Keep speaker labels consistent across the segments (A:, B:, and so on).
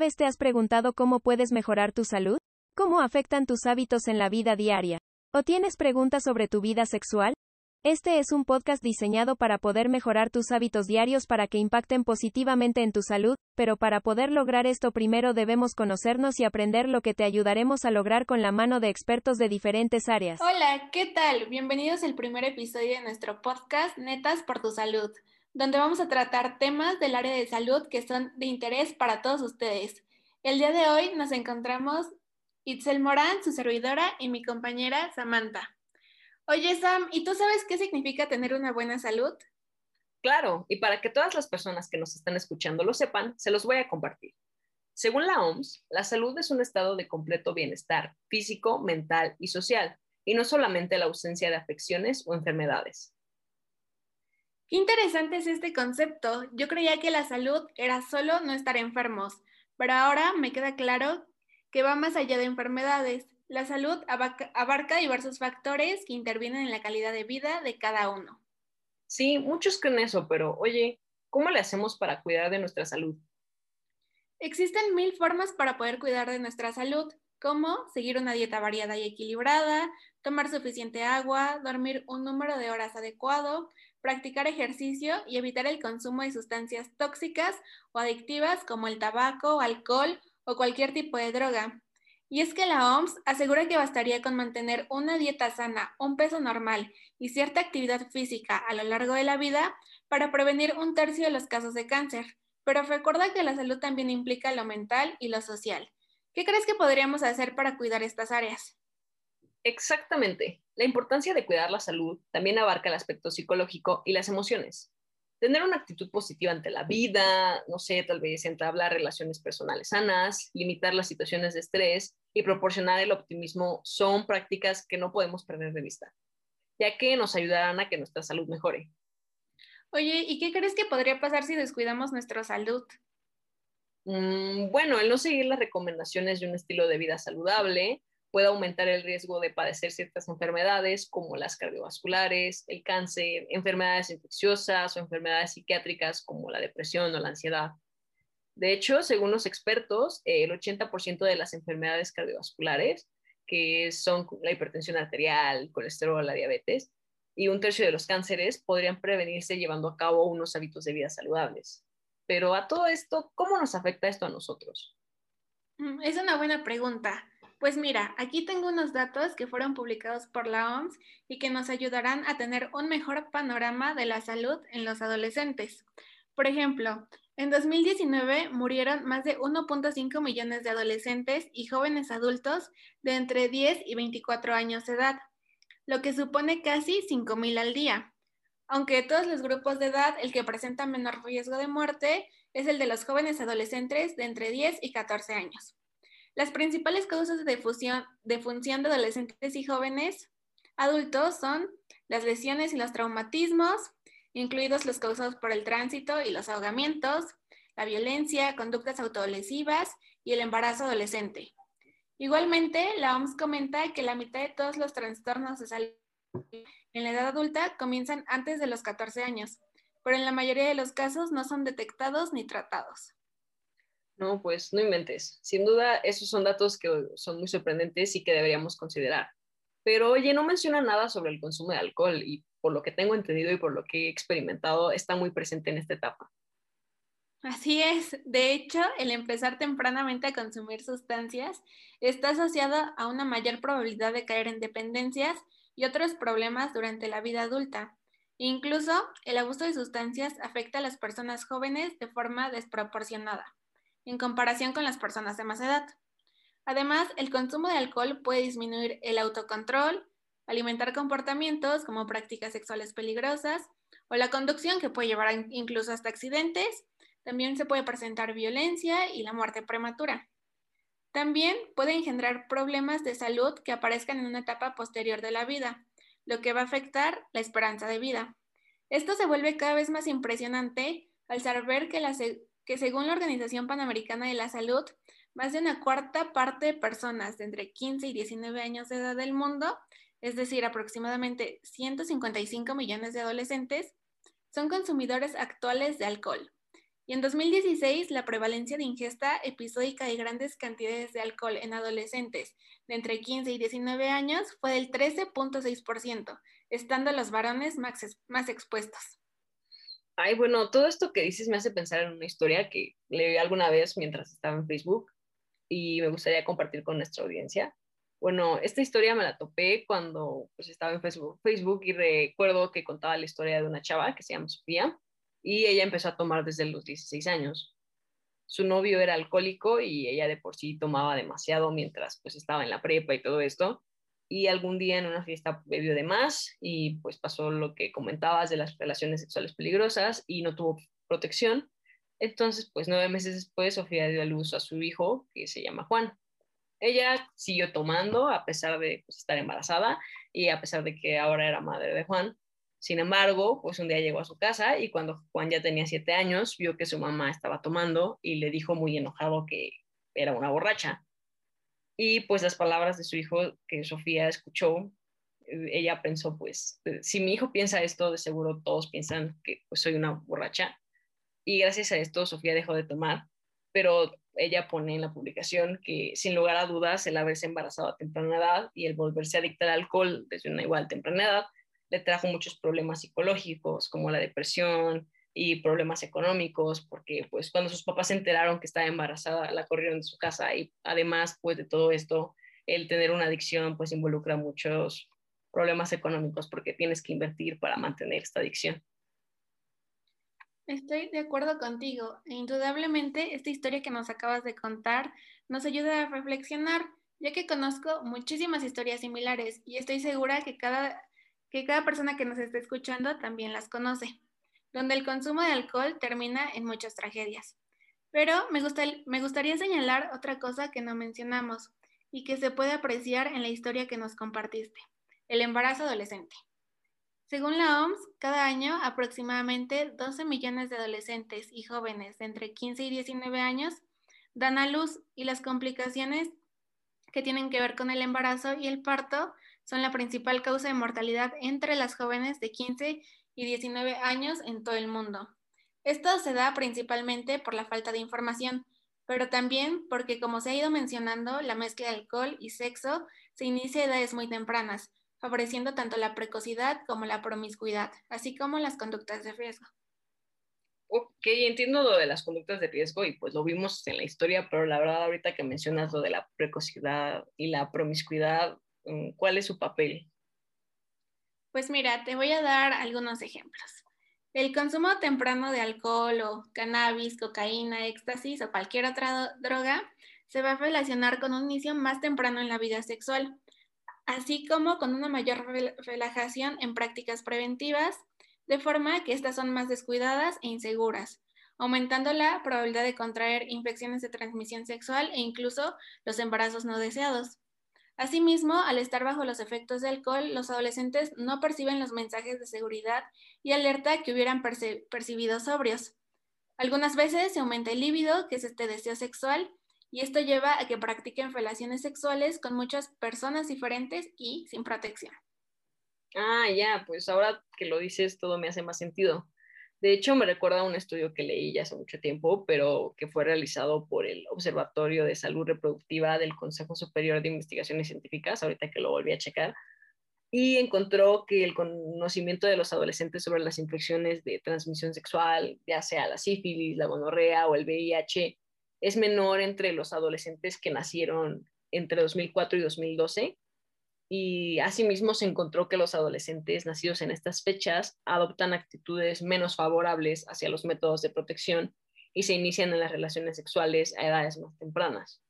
A: vez te has preguntado cómo puedes mejorar tu salud? ¿Cómo afectan tus hábitos en la vida diaria? ¿O tienes preguntas sobre tu vida sexual? Este es un podcast diseñado para poder mejorar tus hábitos diarios para que impacten positivamente en tu salud, pero para poder lograr esto primero debemos conocernos y aprender lo que te ayudaremos a lograr con la mano de expertos de diferentes áreas.
B: Hola, ¿qué tal? Bienvenidos al primer episodio de nuestro podcast Netas por tu Salud, donde vamos a tratar temas del área de salud que son de interés para todos ustedes. El día de hoy nos encontramos Itzel Morán, su servidora, y mi compañera Samantha. Oye, Sam, ¿y tú sabes qué significa tener una buena salud?
C: Claro, y para que todas las personas que nos están escuchando lo sepan, se los voy a compartir. Según la OMS, la salud es un estado de completo bienestar físico, mental y social, y no solamente la ausencia de afecciones o enfermedades.
B: Qué interesante es este concepto. Yo creía que la salud era solo no estar enfermos, pero ahora me queda claro que va más allá de enfermedades. La salud abarca, diversos factores que intervienen en la calidad de vida de cada uno.
C: Sí, muchos creen eso, pero oye, ¿cómo le hacemos para cuidar de nuestra salud?
B: Existen mil formas para poder cuidar de nuestra salud, como seguir una dieta variada y equilibrada, tomar suficiente agua, dormir un número de horas adecuado, practicar ejercicio y evitar el consumo de sustancias tóxicas o adictivas como el tabaco, alcohol o cualquier tipo de droga. Y es que la OMS asegura que bastaría con mantener una dieta sana, un peso normal y cierta actividad física a lo largo de la vida para prevenir un tercio de los casos de cáncer. Pero recuerda que la salud también implica lo mental y lo social. ¿Qué crees que podríamos hacer para cuidar estas áreas?
C: Exactamente. La importancia de cuidar la salud también abarca el aspecto psicológico y las emociones tener una actitud positiva ante la vida, no sé, tal vez entablar relaciones personales sanas, limitar las situaciones de estrés y proporcionar el optimismo son prácticas que no podemos perder de vista, ya que nos ayudarán a que nuestra salud mejore.
B: Oye, ¿y qué crees que podría pasar si descuidamos nuestra salud?
C: Mm, bueno, el no seguir las recomendaciones de un estilo de vida saludable, puede aumentar el riesgo de padecer ciertas enfermedades como las cardiovasculares, el cáncer, enfermedades infecciosas o enfermedades psiquiátricas como la depresión o la ansiedad. De hecho, según los expertos, el 80% de las enfermedades cardiovasculares, que son la hipertensión arterial, colesterol, la diabetes, y un tercio de los cánceres podrían prevenirse llevando a cabo unos hábitos de vida saludables. Pero a todo esto, ¿cómo nos afecta esto a nosotros?
B: Mm, es una buena pregunta. Pues mira, aquí tengo unos datos que fueron publicados por la OMS y que nos ayudarán a tener un mejor panorama de la salud en los adolescentes. Por ejemplo, en 2019 murieron más de 1.5 millones de adolescentes y jóvenes adultos de entre 10 y 24 años de edad, lo que supone casi 5.000 al día. Aunque de todos los grupos de edad, el que presenta menor riesgo de muerte es el de los jóvenes adolescentes de entre 10 y 14 años. Las principales causas de, fusión, de función de adolescentes y jóvenes adultos son las lesiones y los traumatismos, incluidos los causados por el tránsito y los ahogamientos, la violencia, conductas autolesivas y el embarazo adolescente. Igualmente, la OMS comenta que la mitad de todos los trastornos de salud en la edad adulta comienzan antes de los 14 años, pero en la mayoría de los casos no son detectados ni tratados.
C: No, pues no inventes. Sin duda, esos son datos que son muy sorprendentes y que deberíamos considerar. Pero oye, no menciona nada sobre el consumo de alcohol y por lo que tengo entendido y por lo que he experimentado, está muy presente en esta etapa.
B: Así es. De hecho, el empezar tempranamente a consumir sustancias está asociado a una mayor probabilidad de caer en dependencias y otros problemas durante la vida adulta. Incluso, el abuso de sustancias afecta a las personas jóvenes de forma desproporcionada en comparación con las personas de más edad. Además, el consumo de alcohol puede disminuir el autocontrol, alimentar comportamientos como prácticas sexuales peligrosas o la conducción que puede llevar incluso hasta accidentes. También se puede presentar violencia y la muerte prematura. También puede engendrar problemas de salud que aparezcan en una etapa posterior de la vida, lo que va a afectar la esperanza de vida. Esto se vuelve cada vez más impresionante al saber que la, que según la Organización Panamericana de la Salud, más de una cuarta parte de personas de entre 15 y 19 años de edad del mundo, es decir, aproximadamente 155 millones de adolescentes, son consumidores actuales de alcohol. Y en 2016, la prevalencia de ingesta episódica de grandes cantidades de alcohol en adolescentes de entre 15 y 19 años fue del 13.6%, estando los varones más, expuestos.
C: Ay, bueno, todo esto que dices me hace pensar en una historia que leí alguna vez mientras estaba en Facebook y me gustaría compartir con nuestra audiencia. Bueno, esta historia me la topé cuando pues, estaba en Facebook, y recuerdo que contaba la historia de una chava que se llama Sofía y ella empezó a tomar desde los 16 años. Su novio era alcohólico y ella de por sí tomaba demasiado mientras pues estaba en la prepa y todo esto. Y algún día en una fiesta bebió de más y pues pasó lo que comentabas de las relaciones sexuales peligrosas y no tuvo protección. Entonces, pues nueve meses después, Sofía dio a luz a su hijo, que se llama Juan. Ella siguió tomando a pesar de pues, estar embarazada y a pesar de que ahora era madre de Juan. Sin embargo, pues un día llegó a su casa y cuando Juan ya tenía siete años, vio que su mamá estaba tomando y le dijo muy enojado que era una borracha. Y pues las palabras de su hijo que Sofía escuchó, eh, ella pensó, pues, eh, si mi hijo piensa esto, de seguro todos piensan que pues soy una borracha. Y gracias a esto, Sofía dejó de tomar, pero ella pone en la publicación que sin lugar a dudas el haberse embarazado a temprana edad y el volverse adicta al alcohol desde una igual temprana edad le trajo muchos problemas psicológicos como la depresión y problemas económicos, porque pues cuando sus papás se enteraron que estaba embarazada, la corrieron de su casa y además pues de todo esto, el tener una adicción pues involucra muchos problemas económicos porque tienes que invertir para mantener esta adicción.
B: Estoy de acuerdo contigo. Indudablemente esta historia que nos acabas de contar nos ayuda a reflexionar, ya que conozco muchísimas historias similares y estoy segura que cada que cada persona que nos esté escuchando también las conoce, donde el consumo de alcohol termina en muchas tragedias. Pero me, me gustaría señalar otra cosa que no mencionamos y que se puede apreciar en la historia que nos compartiste, el embarazo adolescente. Según la OMS, cada año aproximadamente 12 millones de adolescentes y jóvenes de entre 15 y 19 años dan a luz y las complicaciones que tienen que ver con el embarazo y el parto son la principal causa de mortalidad entre las jóvenes de 15 y 19 años en todo el mundo. Esto se da principalmente por la falta de información, pero también porque, como se ha ido mencionando, la mezcla de alcohol y sexo se inicia a edades muy tempranas, favoreciendo tanto la precocidad como la promiscuidad, así como las conductas de riesgo.
C: Ok, entiendo lo de las conductas de riesgo y pues lo vimos en la historia, pero la verdad ahorita que mencionas lo de la precocidad y la promiscuidad, Mm, ¿Cuál es su papel?
B: Pues mira, te voy a dar algunos ejemplos. El consumo temprano de alcohol o cannabis, cocaína, éxtasis o cualquier otra droga se va a relacionar con un inicio más temprano en la vida sexual, así como con una mayor relajación en prácticas preventivas, de forma que estas son más descuidadas e inseguras, aumentando la probabilidad de contraer infecciones de transmisión sexual e incluso los embarazos no deseados. Asimismo, al estar bajo los efectos de alcohol, los adolescentes no perciben los mensajes de seguridad y alerta que hubieran percibido sobrios. Algunas veces se aumenta el líbido, que es este deseo sexual, y esto lleva a que practiquen relaciones sexuales con muchas personas diferentes y sin protección.
C: Ah, ya, pues ahora que lo dices todo me hace más sentido. De hecho, me recuerda a un estudio que leí ya hace mucho tiempo, pero que fue realizado por el Observatorio de Salud Reproductiva del Consejo Superior de Investigaciones Científicas, ahorita que lo volví a checar, y encontró que el conocimiento de los adolescentes sobre las infecciones de transmisión sexual, ya sea la sífilis, la gonorrea o el VIH, es menor entre los adolescentes que nacieron entre 2004 y 2012 y asimismo se encontró que los adolescentes nacidos en estas fechas adoptan actitudes menos favorables hacia los métodos de protección y se inician en las relaciones sexuales a edades más tempranas.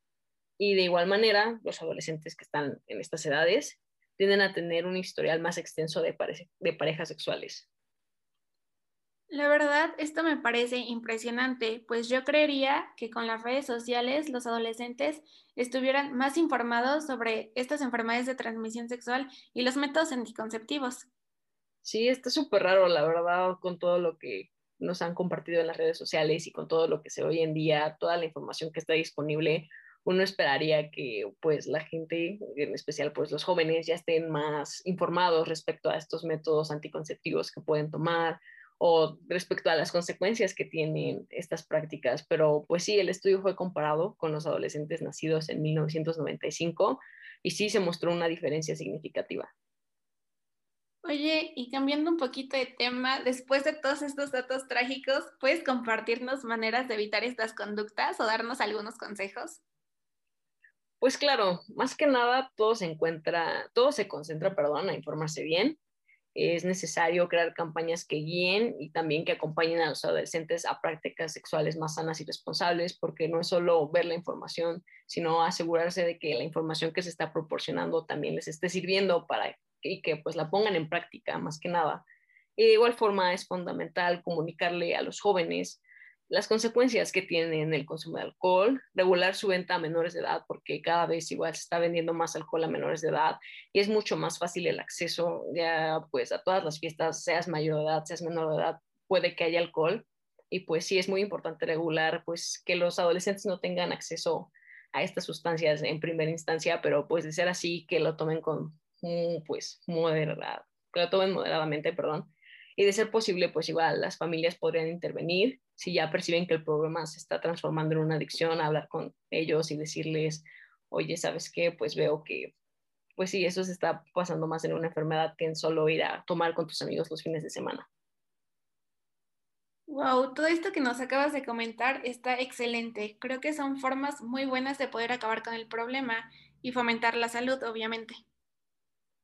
C: Y de igual manera, los adolescentes que están en estas edades tienden a tener un historial más extenso de, de parejas sexuales.
B: La verdad, esto me parece impresionante, pues yo creería que con las redes sociales los adolescentes estuvieran más informados sobre estas enfermedades de transmisión sexual y los métodos anticonceptivos.
C: Sí, está súper raro, la verdad, con todo lo que nos han compartido en las redes sociales y con todo lo que se hoy en día, toda la información que está disponible, uno esperaría que pues la gente, en especial pues los jóvenes, ya estén más informados respecto a estos métodos anticonceptivos que pueden tomar o respecto a las consecuencias que tienen estas prácticas. Pero pues sí, el estudio fue comparado con los adolescentes nacidos en 1995 y sí se mostró una diferencia significativa.
B: Oye, y cambiando un poquito de tema, después de todos estos datos trágicos, ¿puedes compartirnos maneras de evitar estas conductas o darnos algunos consejos?
C: Pues claro, más que nada todo se encuentra, todo se concentra, perdón, a informarse bien, es necesario crear campañas que guíen y también que acompañen a los adolescentes a prácticas sexuales más sanas y responsables, porque no es solo ver la información, sino asegurarse de que la información que se está proporcionando también les esté sirviendo para y que pues la pongan en práctica más que nada. Y de igual forma es fundamental comunicarle a los jóvenes las consecuencias que tiene el consumo de alcohol, regular su venta a menores de edad, porque cada vez igual se está vendiendo más alcohol a menores de edad y es mucho más fácil el acceso ya pues a todas las fiestas, seas mayor de edad, seas menor de edad, puede que haya alcohol y pues sí es muy importante regular pues que los adolescentes no tengan acceso a estas sustancias en primera instancia, pero pues de ser así que lo tomen con pues moderado, que lo tomen moderadamente, perdón, y de ser posible pues igual las familias podrían intervenir si ya perciben que el problema se está transformando en una adicción, hablar con ellos y decirles, oye, ¿sabes qué? Pues veo que, pues sí, eso se está pasando más en una enfermedad que en solo ir a tomar con tus amigos los fines de semana.
B: Wow, todo esto que nos acabas de comentar está excelente. Creo que son formas muy buenas de poder acabar con el problema y fomentar la salud, obviamente.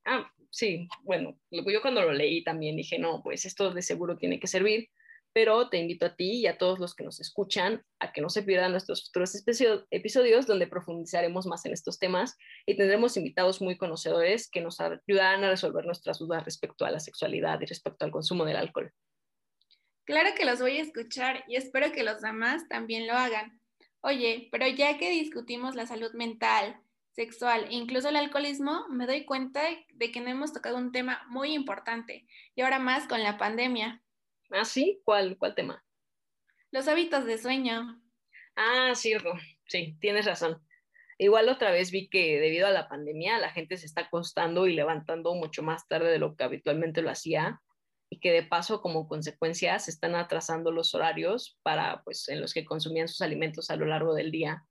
C: Ah, sí, bueno, yo cuando lo leí también dije, no, pues esto de seguro tiene que servir, pero te invito a ti y a todos los que nos escuchan a que no se pierdan nuestros futuros episodios donde profundizaremos más en estos temas y tendremos invitados muy conocedores que nos ayudarán a resolver nuestras dudas respecto a la sexualidad y respecto al consumo del alcohol.
B: Claro que los voy a escuchar y espero que los demás también lo hagan. Oye, pero ya que discutimos la salud mental, sexual e incluso el alcoholismo, me doy cuenta de que no hemos tocado un tema muy importante y ahora más con la pandemia.
C: Ah, sí, ¿cuál, cuál tema?
B: Los hábitos de sueño.
C: Ah, cierto, sí, tienes razón. Igual otra vez vi que debido a la pandemia la gente se está acostando y levantando mucho más tarde de lo que habitualmente lo hacía y que de paso como consecuencia se están atrasando los horarios para pues en los que consumían sus alimentos a lo largo del día.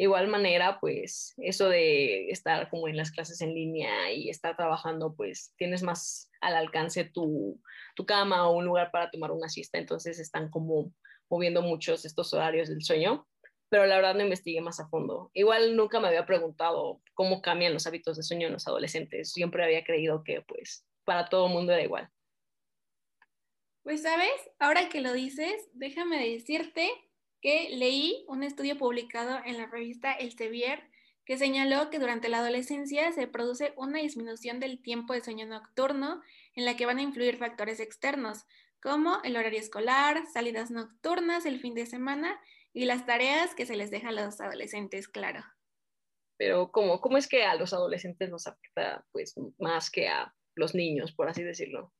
C: Igual manera, pues eso de estar como en las clases en línea y estar trabajando, pues tienes más al alcance tu, tu cama o un lugar para tomar una siesta, entonces están como moviendo muchos estos horarios del sueño, pero la verdad no investigué más a fondo. Igual nunca me había preguntado cómo cambian los hábitos de sueño en los adolescentes, siempre había creído que pues para todo el mundo era igual.
B: Pues sabes, ahora que lo dices, déjame decirte que leí un estudio publicado en la revista El Sevier que señaló que durante la adolescencia se produce una disminución del tiempo de sueño nocturno en la que van a influir factores externos, como el horario escolar, salidas nocturnas el fin de semana y las tareas que se les deja a los adolescentes, claro.
C: Pero ¿cómo, cómo es que a los adolescentes nos afecta pues más que a los niños, por así decirlo?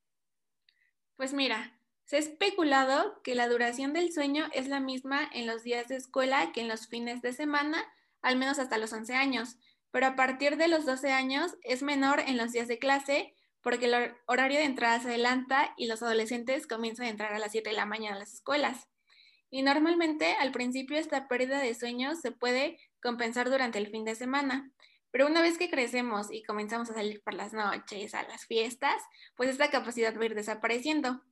B: Pues mira, se ha especulado que la duración del sueño es la misma en los días de escuela que en los fines de semana, al menos hasta los 11 años, pero a partir de los 12 años es menor en los días de clase porque el horario de entrada se adelanta y los adolescentes comienzan a entrar a las 7 de la mañana a las escuelas. Y normalmente al principio esta pérdida de sueño se puede compensar durante el fin de semana, pero una vez que crecemos y comenzamos a salir por las noches, a las fiestas, pues esta capacidad va a ir desapareciendo.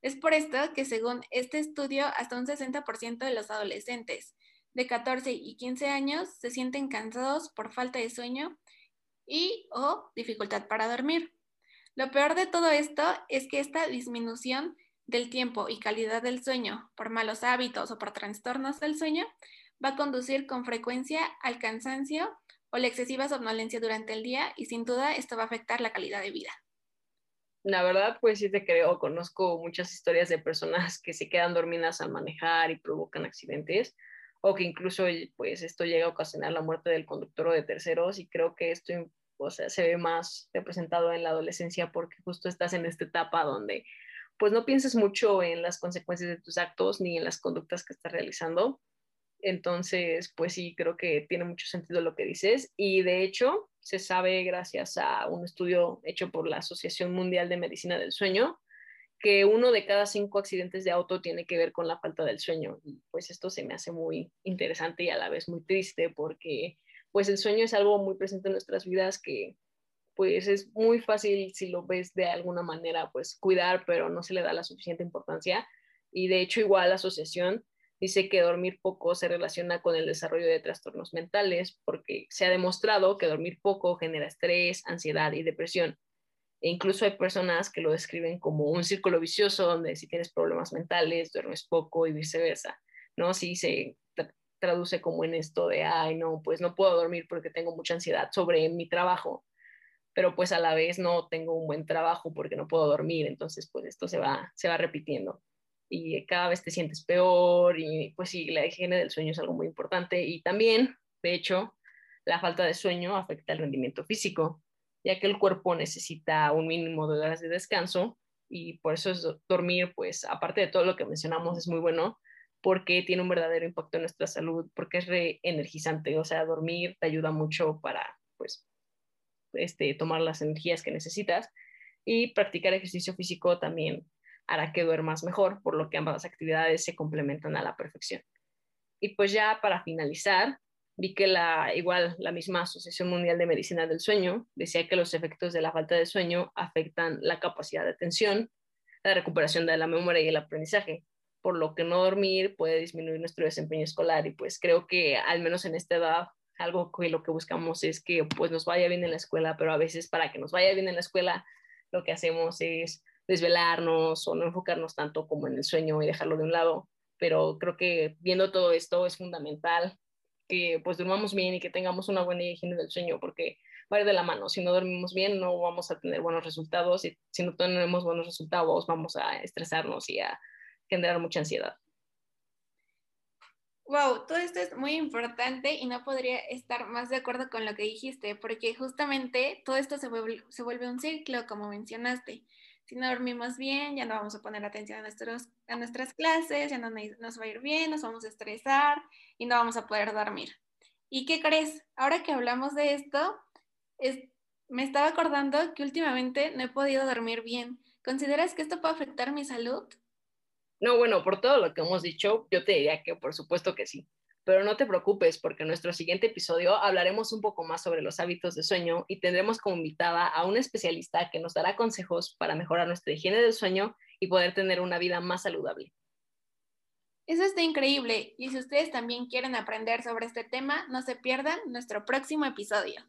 B: Es por esto que según este estudio, hasta un 60% de los adolescentes de 14 y 15 años se sienten cansados por falta de sueño y o dificultad para dormir. Lo peor de todo esto es que esta disminución del tiempo y calidad del sueño por malos hábitos o por trastornos del sueño va a conducir con frecuencia al cansancio o la excesiva somnolencia durante el día y sin duda esto va a afectar la calidad de vida
C: la verdad, pues sí te creo, conozco muchas historias de personas que se quedan dormidas al manejar y provocan accidentes, o que incluso pues esto llega a ocasionar la muerte del conductor o de terceros, y creo que esto o sea, se ve más representado en la adolescencia porque justo estás en esta etapa donde pues no piensas mucho en las consecuencias de tus actos ni en las conductas que estás realizando. Entonces, pues sí, creo que tiene mucho sentido lo que dices. Y de hecho, se sabe gracias a un estudio hecho por la Asociación Mundial de Medicina del Sueño que uno de cada cinco accidentes de auto tiene que ver con la falta del sueño. Y pues esto se me hace muy interesante y a la vez muy triste porque pues el sueño es algo muy presente en nuestras vidas que pues es muy fácil si lo ves de alguna manera pues cuidar, pero no se le da la suficiente importancia. Y de hecho igual la asociación dice que dormir poco se relaciona con el desarrollo de trastornos mentales porque se ha demostrado que dormir poco genera estrés, ansiedad y depresión. E incluso hay personas que lo describen como un círculo vicioso donde si tienes problemas mentales, duermes poco y viceversa, ¿no? Si se traduce como en esto de, ay, no, pues no puedo dormir porque tengo mucha ansiedad sobre mi trabajo, pero pues a la vez no tengo un buen trabajo porque no puedo dormir, entonces pues esto se va, se va repitiendo y cada vez te sientes peor y pues sí, la higiene del sueño es algo muy importante y también, de hecho, la falta de sueño afecta el rendimiento físico, ya que el cuerpo necesita un mínimo de horas de descanso y por eso es dormir, pues aparte de todo lo que mencionamos, es muy bueno porque tiene un verdadero impacto en nuestra salud, porque es reenergizante, o sea, dormir te ayuda mucho para, pues, este, tomar las energías que necesitas y practicar ejercicio físico también hará que duermas mejor, por lo que ambas actividades se complementan a la perfección. Y pues ya para finalizar, vi que la, igual la misma Asociación Mundial de Medicina del Sueño decía que los efectos de la falta de sueño afectan la capacidad de atención, la recuperación de la memoria y el aprendizaje, por lo que no dormir puede disminuir nuestro desempeño escolar y pues creo que al menos en esta edad algo que lo que buscamos es que pues nos vaya bien en la escuela, pero a veces para que nos vaya bien en la escuela lo que hacemos es desvelarnos o no enfocarnos tanto como en el sueño y dejarlo de un lado. Pero creo que viendo todo esto es fundamental que pues durmamos bien y que tengamos una buena higiene del sueño porque va de la mano. Si no dormimos bien no vamos a tener buenos resultados y si no tenemos buenos resultados vamos a estresarnos y a generar mucha ansiedad.
B: Wow, todo esto es muy importante y no podría estar más de acuerdo con lo que dijiste, porque justamente todo esto se vuelve, se vuelve un ciclo, como mencionaste si no dormimos bien, ya no vamos a poner atención a, nuestros, a nuestras clases, ya no nos va a ir bien, nos vamos a estresar y no vamos a poder dormir. ¿Y qué crees? Ahora que hablamos de esto, me estaba acordando que últimamente no he podido dormir bien. ¿Consideras que esto puede afectar mi salud?
C: No, bueno, por todo lo que hemos dicho, yo te diría que por supuesto que sí. Pero no te preocupes porque en nuestro siguiente episodio hablaremos un poco más sobre los hábitos de sueño y tendremos como invitada a un especialista que nos dará consejos para mejorar nuestra higiene del sueño y poder tener una vida más saludable.
B: Eso está increíble y si ustedes también quieren aprender sobre este tema, no se pierdan nuestro próximo episodio.